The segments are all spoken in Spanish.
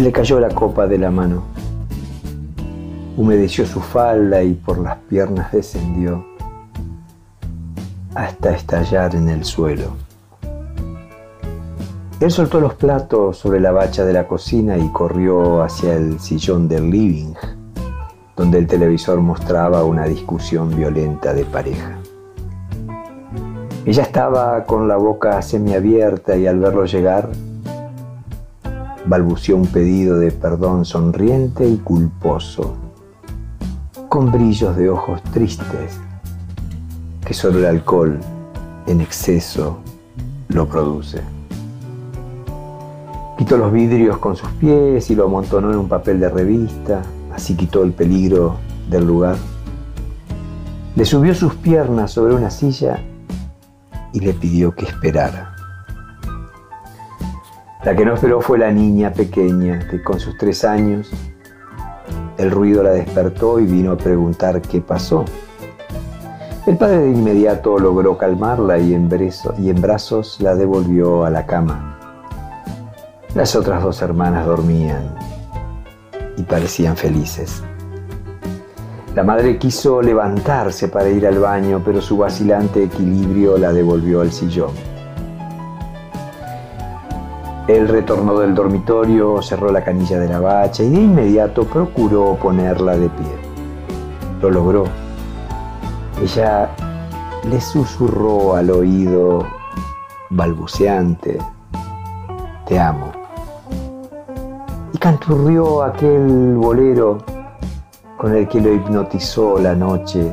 Le cayó la copa de la mano. Humedeció su falda y por las piernas descendió hasta estallar en el suelo. Él soltó los platos sobre la bacha de la cocina y corrió hacia el sillón del living, donde el televisor mostraba una discusión violenta de pareja. Ella estaba con la boca semiabierta y al verlo llegar, balbuceó un pedido de perdón sonriente y culposo, con brillos de ojos tristes, que solo el alcohol en exceso lo produce. Quitó los vidrios con sus pies y lo amontonó en un papel de revista, así quitó el peligro del lugar. Le subió sus piernas sobre una silla y le pidió que esperara. La que no esperó fue la niña pequeña, que con sus tres años el ruido la despertó y vino a preguntar qué pasó. El padre de inmediato logró calmarla y en, y en brazos la devolvió a la cama. Las otras dos hermanas dormían y parecían felices. La madre quiso levantarse para ir al baño, pero su vacilante equilibrio la devolvió al sillón. Él retornó del dormitorio, cerró la canilla de la bacha y de inmediato procuró ponerla de pie. Lo logró. Ella le susurró al oído balbuceante, te amo canturrió aquel bolero con el que lo hipnotizó la noche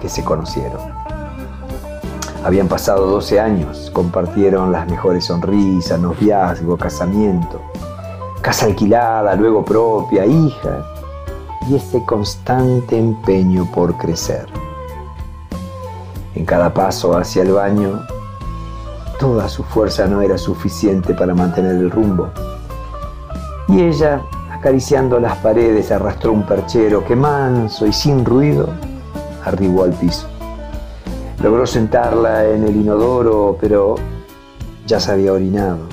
que se conocieron. Habían pasado 12 años, compartieron las mejores sonrisas, noviazgo, casamiento, casa alquilada, luego propia, hija, y ese constante empeño por crecer. En cada paso hacia el baño, toda su fuerza no era suficiente para mantener el rumbo y ella, acariciando las paredes, arrastró un perchero que manso y sin ruido arribó al piso. Logró sentarla en el inodoro, pero ya se había orinado.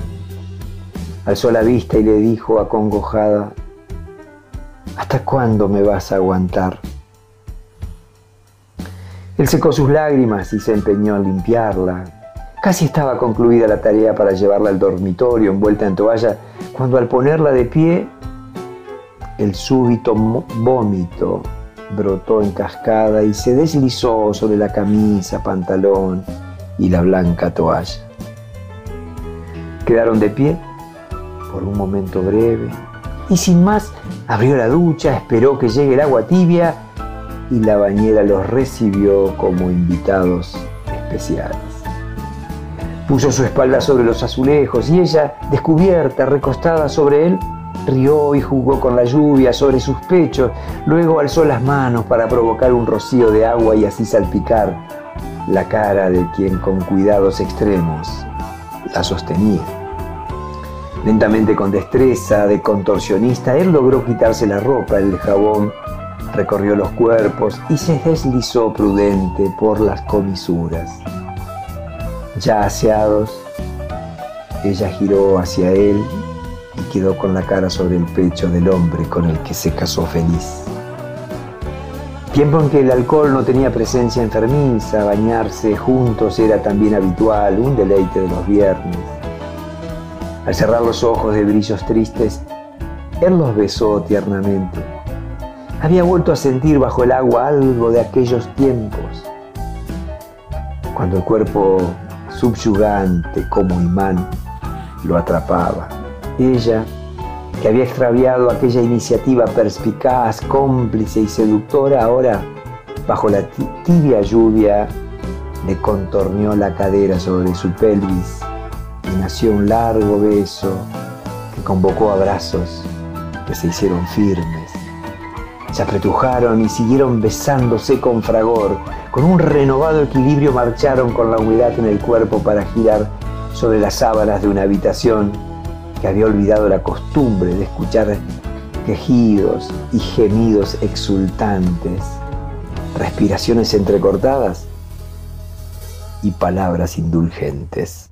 Alzó la vista y le dijo acongojada, ¿Hasta cuándo me vas a aguantar? Él secó sus lágrimas y se empeñó en limpiarla. Casi estaba concluida la tarea para llevarla al dormitorio envuelta en toalla cuando al ponerla de pie, el súbito vómito brotó en cascada y se deslizó sobre la camisa, pantalón y la blanca toalla. Quedaron de pie por un momento breve y sin más abrió la ducha, esperó que llegue el agua tibia y la bañera los recibió como invitados especiales. Puso su espalda sobre los azulejos y ella, descubierta, recostada sobre él, rió y jugó con la lluvia sobre sus pechos, luego alzó las manos para provocar un rocío de agua y así salpicar la cara de quien con cuidados extremos la sostenía. Lentamente con destreza de contorsionista, él logró quitarse la ropa, el jabón recorrió los cuerpos y se deslizó prudente por las comisuras. Ya aseados, ella giró hacia él y quedó con la cara sobre el pecho del hombre con el que se casó feliz. Tiempo en que el alcohol no tenía presencia enfermiza, bañarse juntos era también habitual, un deleite de los viernes. Al cerrar los ojos de brillos tristes, él los besó tiernamente. Había vuelto a sentir bajo el agua algo de aquellos tiempos, cuando el cuerpo subyugante como imán, lo atrapaba. Ella, que había extraviado aquella iniciativa perspicaz, cómplice y seductora, ahora, bajo la tibia lluvia, le contorneó la cadera sobre su pelvis y nació un largo beso que convocó abrazos que se hicieron firmes. Se apretujaron y siguieron besándose con fragor, con un renovado equilibrio marcharon con la humedad en el cuerpo para girar sobre las sábanas de una habitación que había olvidado la costumbre de escuchar quejidos y gemidos exultantes, respiraciones entrecortadas y palabras indulgentes.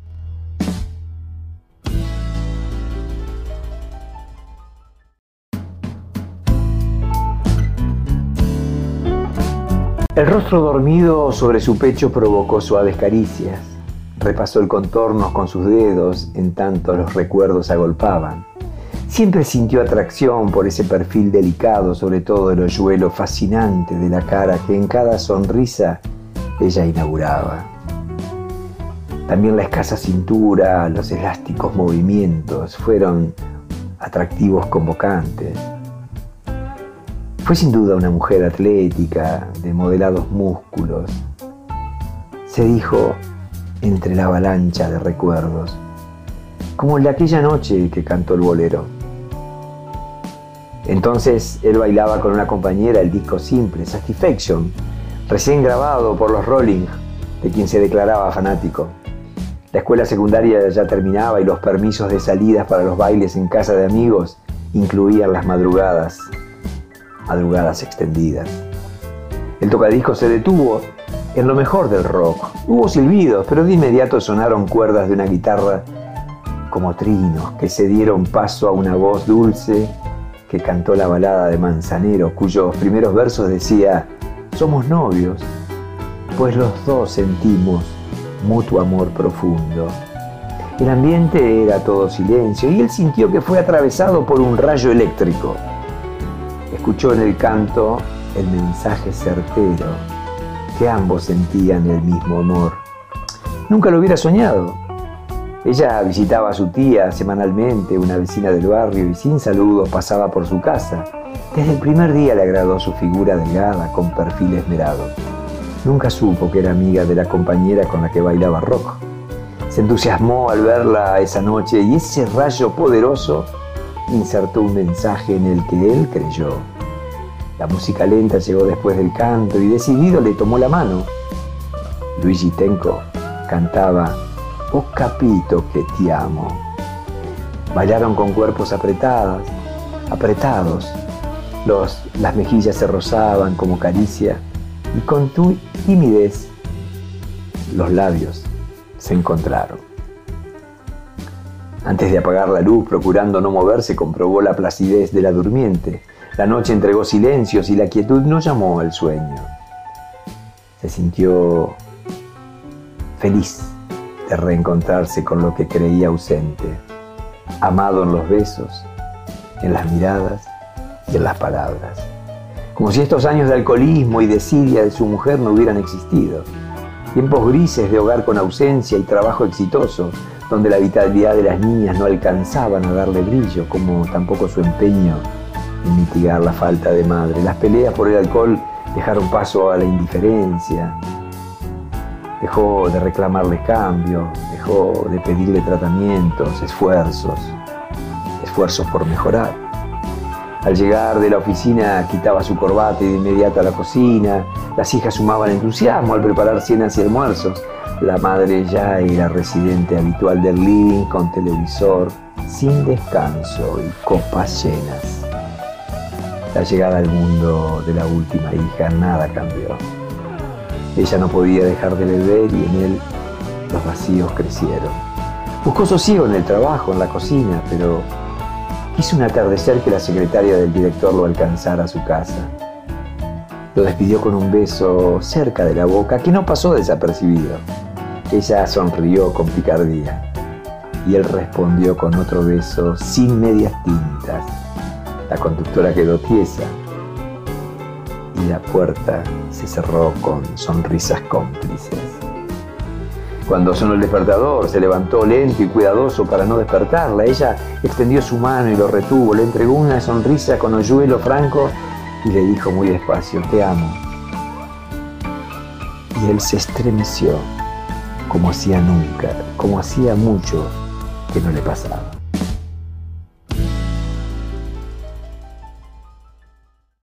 El rostro dormido sobre su pecho provocó suaves caricias Repasó el contorno con sus dedos en tanto los recuerdos agolpaban. Siempre sintió atracción por ese perfil delicado, sobre todo el hoyuelo fascinante de la cara que en cada sonrisa ella inauguraba. También la escasa cintura, los elásticos movimientos fueron atractivos convocantes. Fue sin duda una mujer atlética, de modelados músculos. Se dijo entre la avalancha de recuerdos, como el de aquella noche que cantó el bolero. Entonces él bailaba con una compañera el disco simple, Satisfaction, recién grabado por los Rolling, de quien se declaraba fanático. La escuela secundaria ya terminaba y los permisos de salidas para los bailes en casa de amigos incluían las madrugadas, madrugadas extendidas. El tocadisco se detuvo en lo mejor del rock. Hubo silbidos, pero de inmediato sonaron cuerdas de una guitarra como trinos que se dieron paso a una voz dulce que cantó la balada de Manzanero, cuyos primeros versos decía, somos novios, pues los dos sentimos mutuo amor profundo. El ambiente era todo silencio y él sintió que fue atravesado por un rayo eléctrico. Escuchó en el canto el mensaje certero, que ambos sentían el mismo amor. Nunca lo hubiera soñado. Ella visitaba a su tía semanalmente, una vecina del barrio, y sin saludos pasaba por su casa. Desde el primer día le agradó su figura delgada, con perfil esmerado. Nunca supo que era amiga de la compañera con la que bailaba rock. Se entusiasmó al verla esa noche y ese rayo poderoso insertó un mensaje en el que él creyó. La música lenta llegó después del canto y decidido le tomó la mano. Luigi Tenco cantaba Oh capito que te amo. Bailaron con cuerpos apretados, apretados. Las mejillas se rozaban como caricia y con tu timidez los labios se encontraron. Antes de apagar la luz, procurando no moverse, comprobó la placidez de la durmiente. La noche entregó silencios y la quietud no llamó al sueño. Se sintió feliz de reencontrarse con lo que creía ausente, amado en los besos, en las miradas y en las palabras como si estos años de alcoholismo y desidia de su mujer no hubieran existido. Tiempos grises de hogar con ausencia y trabajo exitoso, donde la vitalidad de las niñas no alcanzaban a darle brillo, como tampoco su empeño mitigar la falta de madre. Las peleas por el alcohol dejaron paso a la indiferencia, dejó de reclamarle cambio, dejó de pedirle tratamientos, esfuerzos, esfuerzos por mejorar. Al llegar de la oficina quitaba su corbata y de inmediato a la cocina. Las hijas sumaban entusiasmo al preparar cenas y almuerzos. La madre ya era residente habitual del living con televisor, sin descanso y copas llenas. La llegada al mundo de la última hija nada cambió. Ella no podía dejar de beber y en él los vacíos crecieron. Buscó sosiego en el trabajo, en la cocina, pero Quiso un atardecer que la secretaria del director lo alcanzara a su casa. Lo despidió con un beso cerca de la boca que no pasó desapercibido. Ella sonrió con picardía y él respondió con otro beso sin medias tintas. La conductora quedó tiesa y la puerta se cerró con sonrisas cómplices. Cuando sonó el despertador, se levantó lento y cuidadoso para no despertarla. Ella extendió su mano y lo retuvo, le entregó una sonrisa con hoyuelo franco y le dijo muy despacio, te amo. Y él se estremeció como hacía nunca, como hacía mucho que no le pasaba.